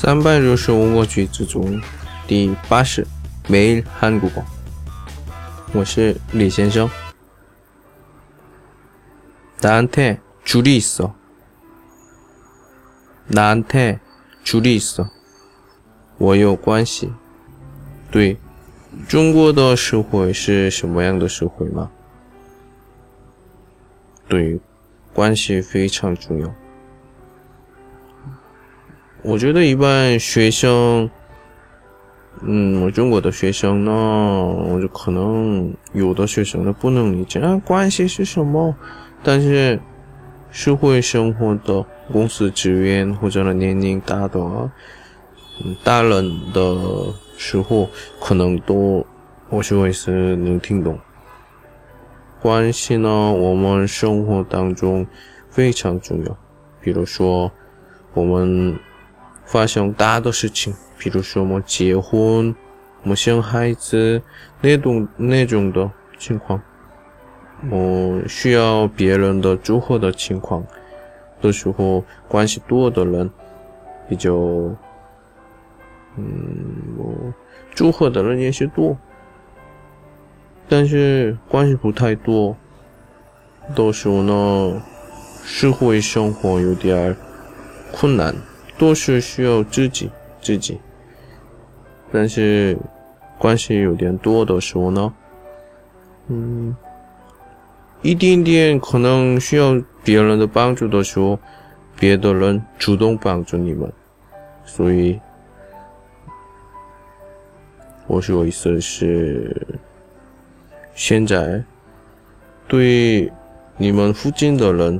三百六十五个句子中第八十매일한국어我是李先生。나한테줄이있어나한테줄이있어我有关系。对，中国的社会是什么样的社会吗？对，关系非常重要。 我觉得一般学生，嗯，我中国的学生呢，我就可能有的学生呢不能理解啊，关系是什么？但是社会生活的公司职员或者年龄大的，嗯，大人的时候，可能都我认为是能听懂。关系呢，我们生活当中非常重要。比如说，我们。发生大的事情，比如说我结婚、我生孩子那种那种的情况，我需要别人的祝贺的情况的时候，关系多的人比较，嗯，祝贺的人也是多，但是关系不太多，到时候呢，社会生活有点困难。都是需要自己自己，但是关系有点多的时候呢，嗯，一点点可能需要别人的帮助的时候，别的人主动帮助你们，所以，我说意思是，现在对你们附近的人。